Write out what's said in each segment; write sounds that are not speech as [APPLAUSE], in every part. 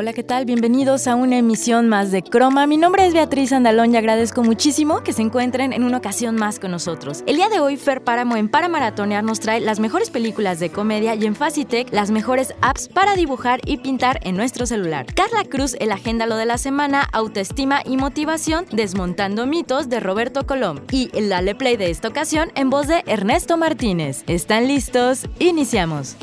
Hola, ¿qué tal? Bienvenidos a una emisión más de Croma. Mi nombre es Beatriz Andalón y agradezco muchísimo que se encuentren en una ocasión más con nosotros. El día de hoy, Fer Páramo en Para Maratonear nos trae las mejores películas de comedia y en Facitech las mejores apps para dibujar y pintar en nuestro celular. Carla Cruz, el agéndalo de la semana, autoestima y motivación, desmontando mitos de Roberto Colom. Y el Dale Play de esta ocasión en voz de Ernesto Martínez. ¿Están listos? Iniciamos.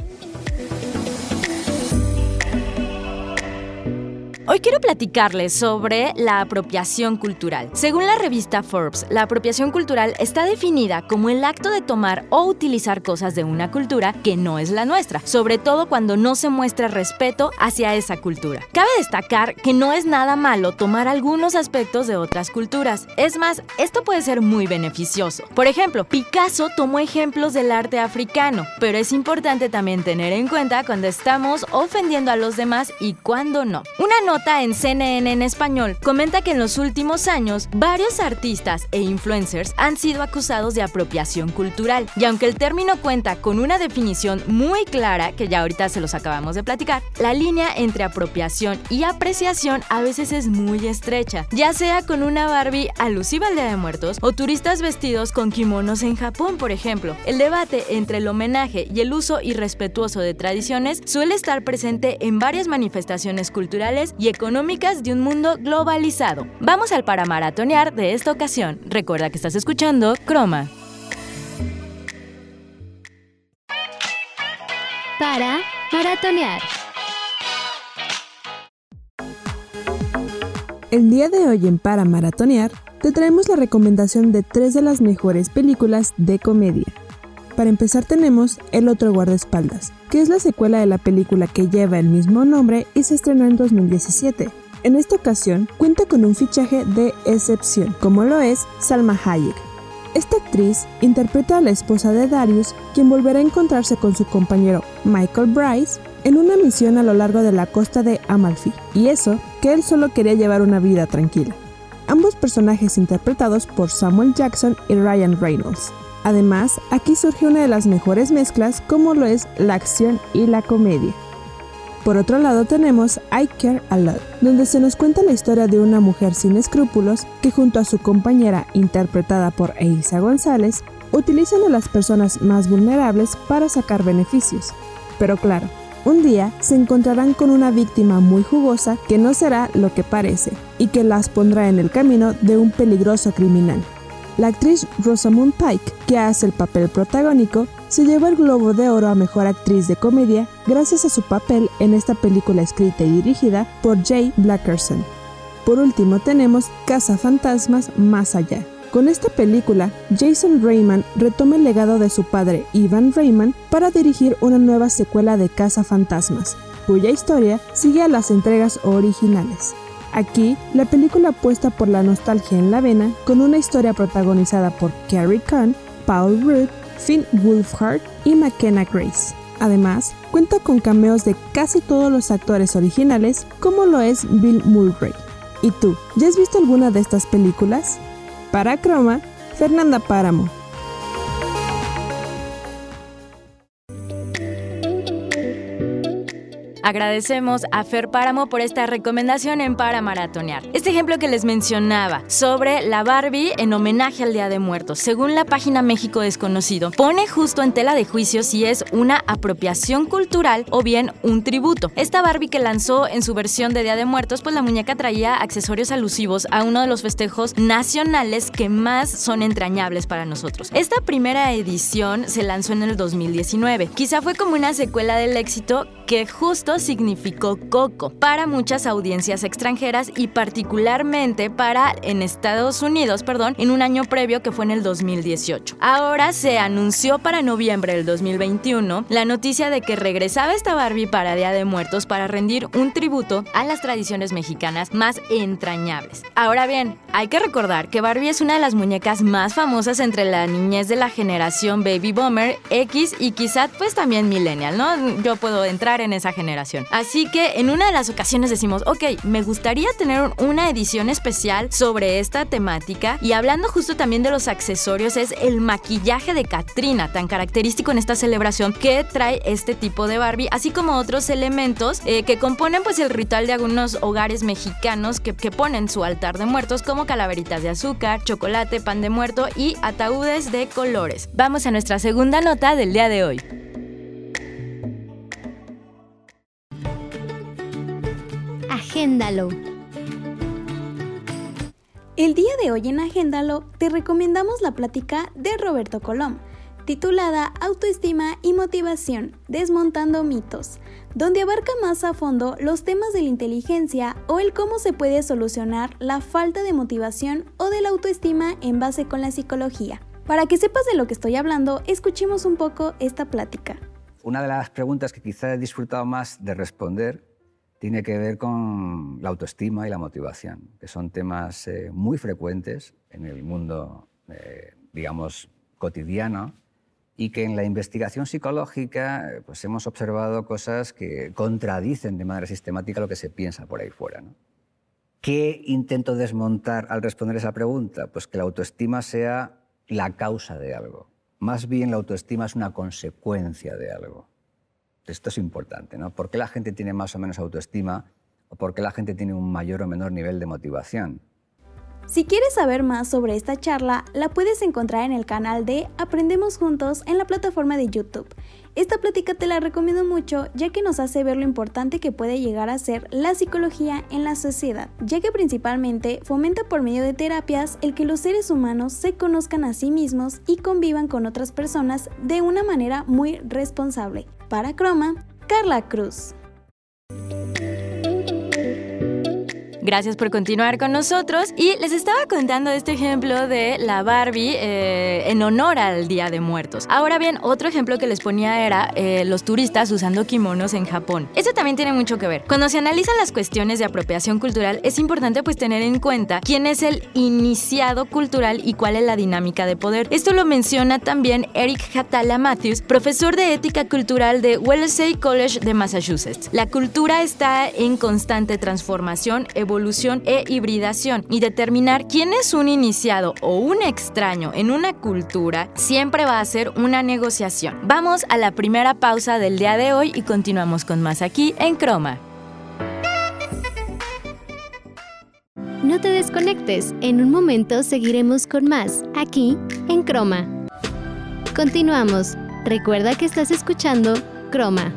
Hoy quiero platicarles sobre la apropiación cultural. Según la revista Forbes, la apropiación cultural está definida como el acto de tomar o utilizar cosas de una cultura que no es la nuestra, sobre todo cuando no se muestra respeto hacia esa cultura. Cabe destacar que no es nada malo tomar algunos aspectos de otras culturas. Es más, esto puede ser muy beneficioso. Por ejemplo, Picasso tomó ejemplos del arte africano, pero es importante también tener en cuenta cuando estamos ofendiendo a los demás y cuando no. Una en CNN en español comenta que en los últimos años varios artistas e influencers han sido acusados de apropiación cultural. Y aunque el término cuenta con una definición muy clara, que ya ahorita se los acabamos de platicar, la línea entre apropiación y apreciación a veces es muy estrecha, ya sea con una Barbie alusiva al Día de Muertos o turistas vestidos con kimonos en Japón, por ejemplo. El debate entre el homenaje y el uso irrespetuoso de tradiciones suele estar presente en varias manifestaciones culturales y económicas de un mundo globalizado. Vamos al paramaratonear de esta ocasión. Recuerda que estás escuchando Croma. Para maratonear. El día de hoy en Para Maratonear te traemos la recomendación de tres de las mejores películas de comedia. Para empezar tenemos El otro guardaespaldas, que es la secuela de la película que lleva el mismo nombre y se estrenó en 2017. En esta ocasión cuenta con un fichaje de excepción, como lo es Salma Hayek. Esta actriz interpreta a la esposa de Darius, quien volverá a encontrarse con su compañero Michael Bryce en una misión a lo largo de la costa de Amalfi, y eso que él solo quería llevar una vida tranquila. Ambos personajes interpretados por Samuel Jackson y Ryan Reynolds. Además, aquí surge una de las mejores mezclas como lo es la acción y la comedia. Por otro lado tenemos I Care a Lot, donde se nos cuenta la historia de una mujer sin escrúpulos que junto a su compañera interpretada por Eiza González, utilizan a las personas más vulnerables para sacar beneficios. Pero claro, un día se encontrarán con una víctima muy jugosa que no será lo que parece y que las pondrá en el camino de un peligroso criminal. La actriz Rosamund Pike, que hace el papel protagónico, se llevó el Globo de Oro a Mejor Actriz de Comedia gracias a su papel en esta película escrita y dirigida por Jay Blackerson. Por último tenemos Casa Fantasmas Más Allá. Con esta película, Jason Reitman retoma el legado de su padre Ivan Reitman para dirigir una nueva secuela de Casa Fantasmas, cuya historia sigue a las entregas originales. Aquí, la película apuesta por la nostalgia en la vena con una historia protagonizada por Carrie Cohn, Paul Rudd, Finn Wolfhard y McKenna Grace. Además, cuenta con cameos de casi todos los actores originales, como lo es Bill Mulray. ¿Y tú, ya has visto alguna de estas películas? Para Croma, Fernanda Páramo. Agradecemos a Fer Páramo por esta recomendación en Para Maratonear. Este ejemplo que les mencionaba sobre la Barbie en homenaje al Día de Muertos, según la página México Desconocido, pone justo en tela de juicio si es una apropiación cultural o bien un tributo. Esta Barbie que lanzó en su versión de Día de Muertos, pues la muñeca traía accesorios alusivos a uno de los festejos nacionales que más son entrañables para nosotros. Esta primera edición se lanzó en el 2019. Quizá fue como una secuela del éxito que justo significó Coco para muchas audiencias extranjeras y particularmente para en Estados Unidos, perdón, en un año previo que fue en el 2018. Ahora se anunció para noviembre del 2021 la noticia de que regresaba esta Barbie para Día de Muertos para rendir un tributo a las tradiciones mexicanas más entrañables. Ahora bien, hay que recordar que Barbie es una de las muñecas más famosas entre la niñez de la generación Baby Boomer, X y quizá pues también Millennial, ¿no? Yo puedo entrar en esa generación. Así que en una de las ocasiones decimos, ok, me gustaría tener una edición especial sobre esta temática y hablando justo también de los accesorios es el maquillaje de Katrina, tan característico en esta celebración que trae este tipo de Barbie, así como otros elementos eh, que componen pues el ritual de algunos hogares mexicanos que, que ponen su altar de muertos como calaveritas de azúcar, chocolate, pan de muerto y ataúdes de colores. Vamos a nuestra segunda nota del día de hoy. Agéndalo. El día de hoy en Agéndalo te recomendamos la plática de Roberto Colom, titulada Autoestima y Motivación, Desmontando mitos, donde abarca más a fondo los temas de la inteligencia o el cómo se puede solucionar la falta de motivación o de la autoestima en base con la psicología. Para que sepas de lo que estoy hablando, escuchemos un poco esta plática. Una de las preguntas que quizá he disfrutado más de responder tiene que ver con la autoestima y la motivación, que son temas eh, muy frecuentes en el mundo, eh, digamos, cotidiano y que en la investigación psicológica eh, pues hemos observado cosas que contradicen de manera sistemática lo que se piensa por ahí fuera. ¿Qué intento desmontar al responder esa pregunta? Pues que la autoestima sea la causa de algo. Más bien la autoestima es una consecuencia de algo. Esto es importante, ¿no? ¿Por qué la gente tiene más o menos autoestima o por qué la gente tiene un mayor o menor nivel de motivación? Si quieres saber más sobre esta charla, la puedes encontrar en el canal de Aprendemos Juntos en la plataforma de YouTube. Esta plática te la recomiendo mucho ya que nos hace ver lo importante que puede llegar a ser la psicología en la sociedad, ya que principalmente fomenta por medio de terapias el que los seres humanos se conozcan a sí mismos y convivan con otras personas de una manera muy responsable. Para Croma, Carla Cruz. Gracias por continuar con nosotros. Y les estaba contando este ejemplo de la Barbie eh, en honor al Día de Muertos. Ahora bien, otro ejemplo que les ponía era eh, los turistas usando kimonos en Japón. Eso también tiene mucho que ver. Cuando se analizan las cuestiones de apropiación cultural, es importante pues tener en cuenta quién es el iniciado cultural y cuál es la dinámica de poder. Esto lo menciona también Eric Hatala Matthews, profesor de ética cultural de Wellesley College de Massachusetts. La cultura está en constante transformación, evolución evolución e hibridación y determinar quién es un iniciado o un extraño en una cultura siempre va a ser una negociación. Vamos a la primera pausa del día de hoy y continuamos con más aquí en Croma. No te desconectes, en un momento seguiremos con más, aquí en Croma. Continuamos. Recuerda que estás escuchando Croma.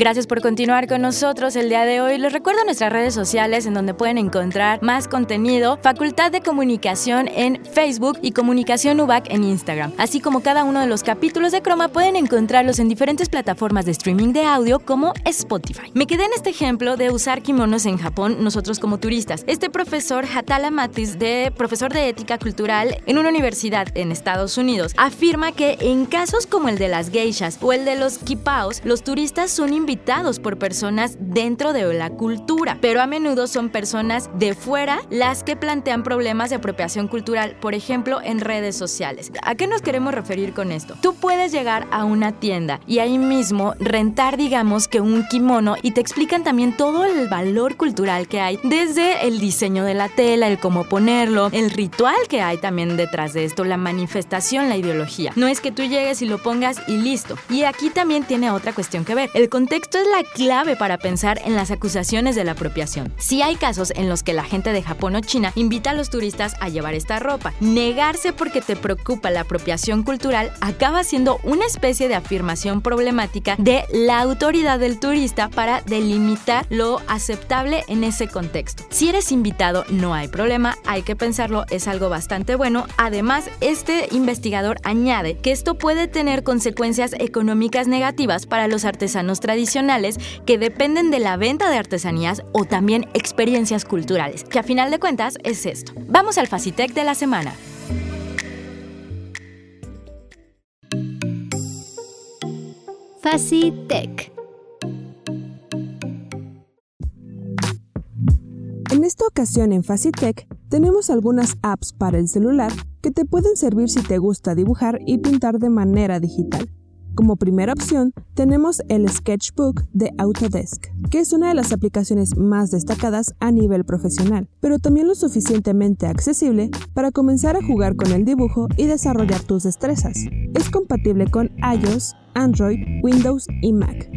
Gracias por continuar con nosotros el día de hoy. Les recuerdo nuestras redes sociales en donde pueden encontrar más contenido, Facultad de Comunicación en Facebook y Comunicación UBAC en Instagram. Así como cada uno de los capítulos de Croma pueden encontrarlos en diferentes plataformas de streaming de audio como Spotify. Me quedé en este ejemplo de usar kimonos en Japón nosotros como turistas. Este profesor Hatala Matis, de profesor de ética cultural en una universidad en Estados Unidos, afirma que en casos como el de las geishas o el de los kipaos, los turistas son invitados invitados por personas dentro de la cultura, pero a menudo son personas de fuera las que plantean problemas de apropiación cultural, por ejemplo, en redes sociales. ¿A qué nos queremos referir con esto? Tú puedes llegar a una tienda y ahí mismo rentar, digamos, que un kimono y te explican también todo el valor cultural que hay, desde el diseño de la tela, el cómo ponerlo, el ritual que hay también detrás de esto, la manifestación, la ideología. No es que tú llegues y lo pongas y listo. Y aquí también tiene otra cuestión que ver. El contexto contexto es la clave para pensar en las acusaciones de la apropiación. Si hay casos en los que la gente de Japón o China invita a los turistas a llevar esta ropa. Negarse porque te preocupa la apropiación cultural acaba siendo una especie de afirmación problemática de la autoridad del turista para delimitar lo aceptable en ese contexto. Si eres invitado, no hay problema, hay que pensarlo, es algo bastante bueno. Además, este investigador añade que esto puede tener consecuencias económicas negativas para los artesanos tradicionales que dependen de la venta de artesanías o también experiencias culturales, que a final de cuentas es esto. Vamos al Facitec de la semana. Facitec. En esta ocasión en Facitec tenemos algunas apps para el celular que te pueden servir si te gusta dibujar y pintar de manera digital. Como primera opción, tenemos el Sketchbook de Autodesk, que es una de las aplicaciones más destacadas a nivel profesional, pero también lo suficientemente accesible para comenzar a jugar con el dibujo y desarrollar tus destrezas. Es compatible con iOS, Android, Windows y Mac.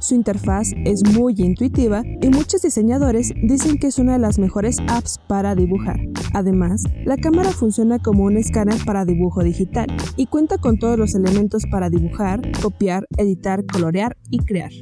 Su interfaz es muy intuitiva y muchos diseñadores dicen que es una de las mejores apps para dibujar. Además, la cámara funciona como un escáner para dibujo digital y cuenta con todos los elementos para dibujar, copiar, editar, colorear y crear.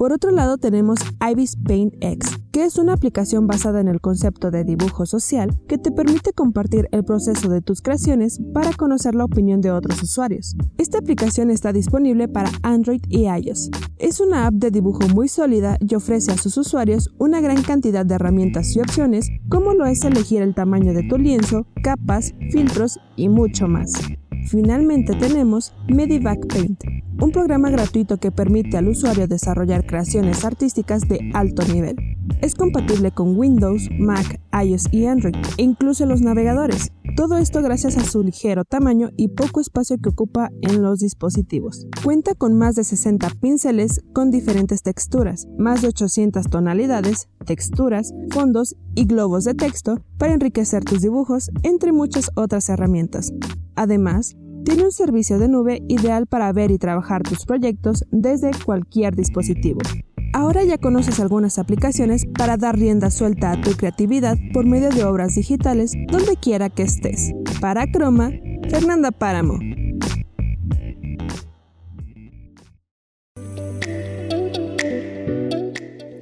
Por otro lado tenemos Ibis Paint X, que es una aplicación basada en el concepto de dibujo social que te permite compartir el proceso de tus creaciones para conocer la opinión de otros usuarios. Esta aplicación está disponible para Android y iOS. Es una app de dibujo muy sólida y ofrece a sus usuarios una gran cantidad de herramientas y opciones como lo es elegir el tamaño de tu lienzo, capas, filtros y mucho más. Finalmente tenemos Medivac Paint, un programa gratuito que permite al usuario desarrollar creaciones artísticas de alto nivel. Es compatible con Windows, Mac, iOS y Android, e incluso los navegadores. Todo esto gracias a su ligero tamaño y poco espacio que ocupa en los dispositivos. Cuenta con más de 60 pinceles con diferentes texturas, más de 800 tonalidades, texturas, fondos y globos de texto para enriquecer tus dibujos, entre muchas otras herramientas. Además, tiene un servicio de nube ideal para ver y trabajar tus proyectos desde cualquier dispositivo. Ahora ya conoces algunas aplicaciones para dar rienda suelta a tu creatividad por medio de obras digitales donde quiera que estés. Para Croma, Fernanda Páramo.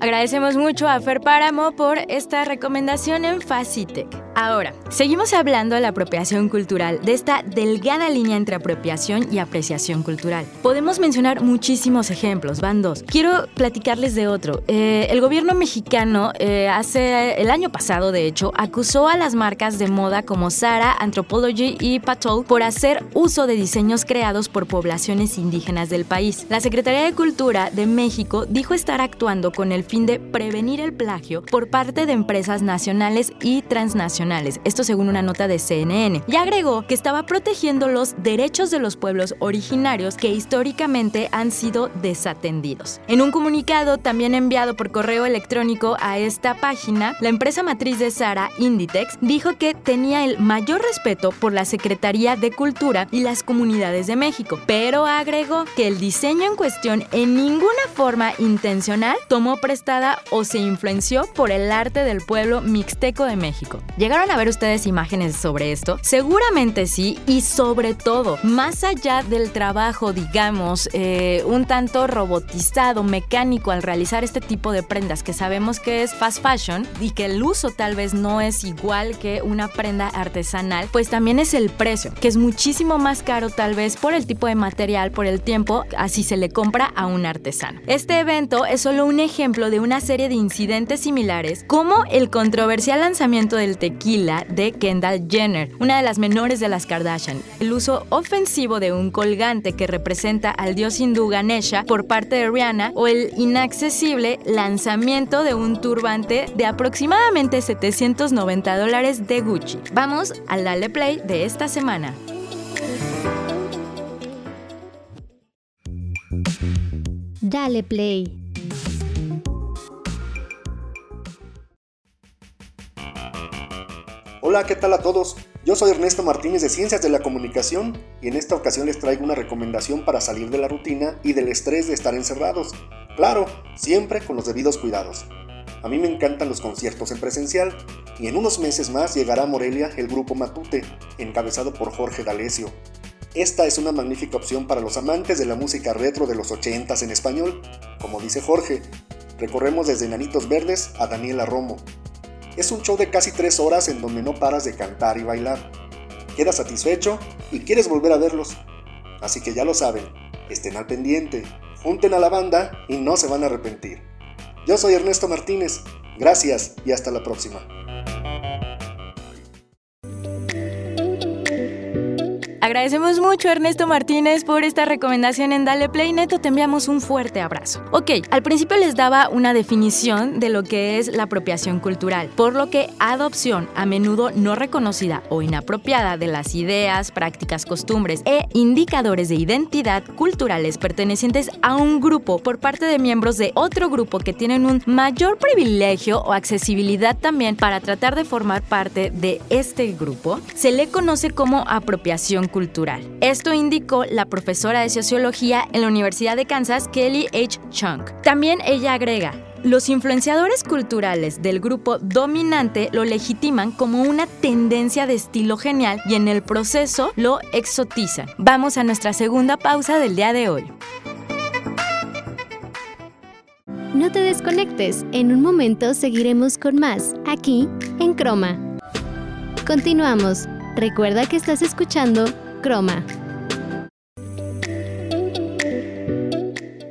Agradecemos mucho a Fer Páramo por esta recomendación en Facitec. Ahora, seguimos hablando de la apropiación cultural, de esta delgada línea entre apropiación y apreciación cultural. Podemos mencionar muchísimos ejemplos, van dos. Quiero platicarles de otro. Eh, el gobierno mexicano, eh, hace el año pasado, de hecho, acusó a las marcas de moda como Zara, Anthropology y Patol por hacer uso de diseños creados por poblaciones indígenas del país. La Secretaría de Cultura de México dijo estar actuando con el fin de prevenir el plagio por parte de empresas nacionales y transnacionales, esto según una nota de CNN, y agregó que estaba protegiendo los derechos de los pueblos originarios que históricamente han sido desatendidos. En un comunicado también enviado por correo electrónico a esta página, la empresa matriz de Sara, Inditex, dijo que tenía el mayor respeto por la Secretaría de Cultura y las comunidades de México, pero agregó que el diseño en cuestión en ninguna forma intencional tomó prestada o se influenció por el arte del pueblo mixteco de México. ¿Llegaron a ver ustedes imágenes sobre esto? Seguramente sí, y sobre todo, más allá del trabajo, digamos, eh, un tanto robotizado, mecánico al realizar este tipo de prendas que sabemos que es fast fashion y que el uso tal vez no es igual que una prenda artesanal, pues también es el precio, que es muchísimo más caro tal vez por el tipo de material, por el tiempo, así se le compra a un artesano. Este evento es solo un ejemplo de una serie de incidentes similares, como el controversial lanzamiento del tequila de Kendall Jenner, una de las menores de las Kardashian, el uso ofensivo de un colgante que representa al dios hindú Ganesha por parte de Rihanna o el inaccesible lanzamiento de un turbante de aproximadamente 790 dólares de Gucci. Vamos al Dale Play de esta semana. Dale Play. Hola, ¿qué tal a todos? Yo soy Ernesto Martínez de Ciencias de la Comunicación y en esta ocasión les traigo una recomendación para salir de la rutina y del estrés de estar encerrados. Claro, siempre con los debidos cuidados. A mí me encantan los conciertos en presencial y en unos meses más llegará a Morelia el grupo Matute, encabezado por Jorge D'Alessio. Esta es una magnífica opción para los amantes de la música retro de los 80s en español. Como dice Jorge, recorremos desde Nanitos Verdes a Daniela Romo. Es un show de casi tres horas en donde no paras de cantar y bailar. Quedas satisfecho y quieres volver a verlos. Así que ya lo saben, estén al pendiente, junten a la banda y no se van a arrepentir. Yo soy Ernesto Martínez, gracias y hasta la próxima. Agradecemos mucho a Ernesto Martínez por esta recomendación en Dale Play. Neto, te enviamos un fuerte abrazo. Ok, al principio les daba una definición de lo que es la apropiación cultural, por lo que adopción, a menudo no reconocida o inapropiada de las ideas, prácticas, costumbres e indicadores de identidad culturales pertenecientes a un grupo por parte de miembros de otro grupo que tienen un mayor privilegio o accesibilidad también para tratar de formar parte de este grupo, se le conoce como apropiación cultural esto indicó la profesora de sociología en la Universidad de Kansas, Kelly H. Chung. También ella agrega, los influenciadores culturales del grupo dominante lo legitiman como una tendencia de estilo genial y en el proceso lo exotizan. Vamos a nuestra segunda pausa del día de hoy. No te desconectes, en un momento seguiremos con más, aquí en Croma. Continuamos. Recuerda que estás escuchando Croma.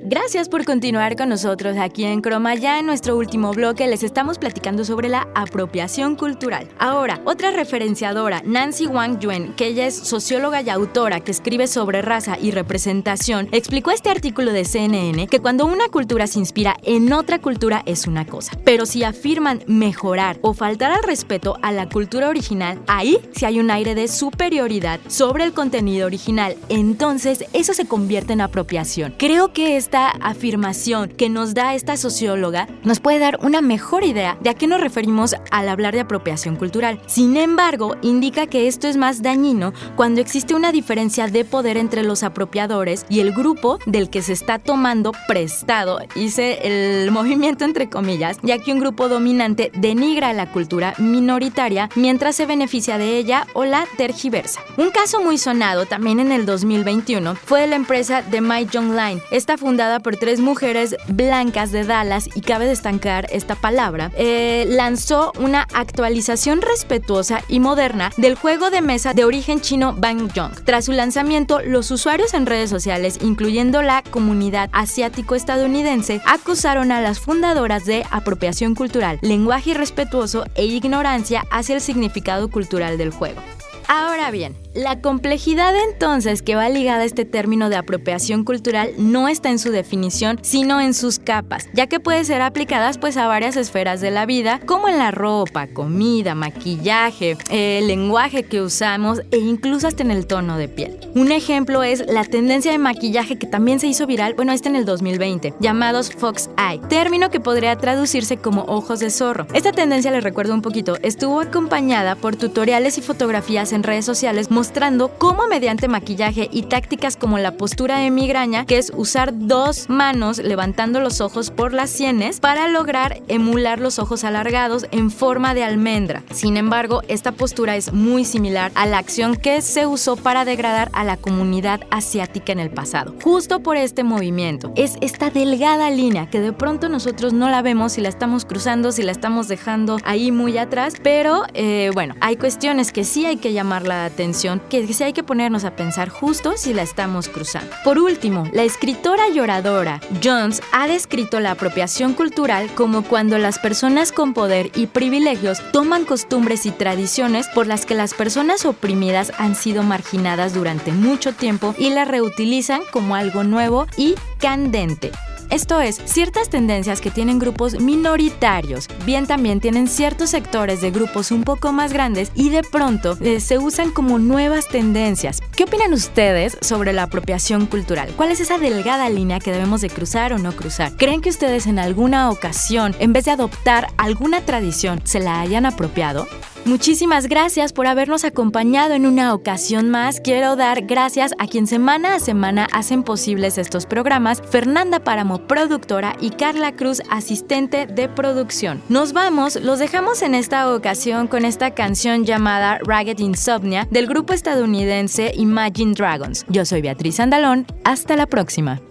Gracias por continuar con nosotros aquí en Croma. Ya en nuestro último bloque les estamos platicando sobre la apropiación cultural. Ahora, otra referenciadora, Nancy Wang Yuen, que ella es socióloga y autora que escribe sobre raza y representación, explicó este artículo de CNN que cuando una cultura se inspira en otra cultura es una cosa, pero si afirman mejorar o faltar al respeto a la cultura original, ahí sí hay un aire de superioridad sobre el contenido original. Entonces, eso se convierte en apropiación. Creo que esta afirmación que nos da esta socióloga nos puede dar una mejor idea de a qué nos referimos al hablar de apropiación cultural. Sin embargo, indica que esto es más dañino cuando existe una diferencia de poder entre los apropiadores y el grupo del que se está tomando prestado, hice el [LAUGHS] movimiento entre comillas, ya que un grupo dominante denigra la cultura minoritaria mientras se beneficia de ella o la tergiversa. Un caso muy sonado también en el 2021 fue de la empresa The My Young Line. Esta por tres mujeres blancas de Dallas, y cabe destacar esta palabra, eh, lanzó una actualización respetuosa y moderna del juego de mesa de origen chino Bang Jong. Tras su lanzamiento, los usuarios en redes sociales, incluyendo la comunidad asiático-estadounidense, acusaron a las fundadoras de apropiación cultural, lenguaje irrespetuoso e ignorancia hacia el significado cultural del juego. Ahora bien, la complejidad entonces que va ligada a este término de apropiación cultural no está en su definición, sino en sus capas, ya que puede ser aplicadas pues a varias esferas de la vida, como en la ropa, comida, maquillaje, el lenguaje que usamos e incluso hasta en el tono de piel. Un ejemplo es la tendencia de maquillaje que también se hizo viral, bueno, este en el 2020, llamados Fox Eye, término que podría traducirse como ojos de zorro. Esta tendencia, les recuerdo un poquito, estuvo acompañada por tutoriales y fotografías en redes sociales mostrando cómo mediante maquillaje y tácticas como la postura de migraña, que es usar dos manos levantando los ojos por las sienes para lograr emular los ojos alargados en forma de almendra. Sin embargo, esta postura es muy similar a la acción que se usó para degradar a la comunidad asiática en el pasado. Justo por este movimiento, es esta delgada línea que de pronto nosotros no la vemos si la estamos cruzando, si la estamos dejando ahí muy atrás, pero eh, bueno, hay cuestiones que sí hay que llamar la atención que sí hay que ponernos a pensar justo si la estamos cruzando. Por último, la escritora y oradora Jones ha descrito la apropiación cultural como cuando las personas con poder y privilegios toman costumbres y tradiciones por las que las personas oprimidas han sido marginadas durante mucho tiempo y las reutilizan como algo nuevo y candente. Esto es, ciertas tendencias que tienen grupos minoritarios, bien también tienen ciertos sectores de grupos un poco más grandes y de pronto eh, se usan como nuevas tendencias. ¿Qué opinan ustedes sobre la apropiación cultural? ¿Cuál es esa delgada línea que debemos de cruzar o no cruzar? ¿Creen que ustedes en alguna ocasión, en vez de adoptar alguna tradición, se la hayan apropiado? Muchísimas gracias por habernos acompañado en una ocasión más. Quiero dar gracias a quien semana a semana hacen posibles estos programas, Fernanda Páramo, productora, y Carla Cruz, asistente de producción. Nos vamos, los dejamos en esta ocasión con esta canción llamada Ragged Insomnia del grupo estadounidense Imagine Dragons. Yo soy Beatriz Andalón, hasta la próxima.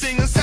everything is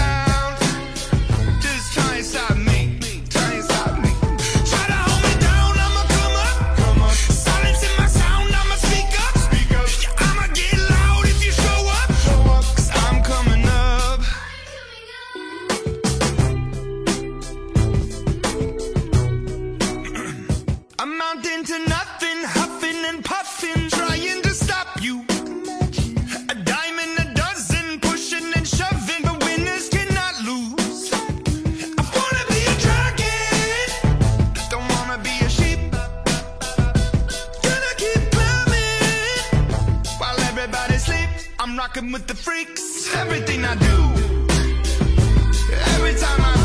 rocking with the freaks. Everything I do, every time I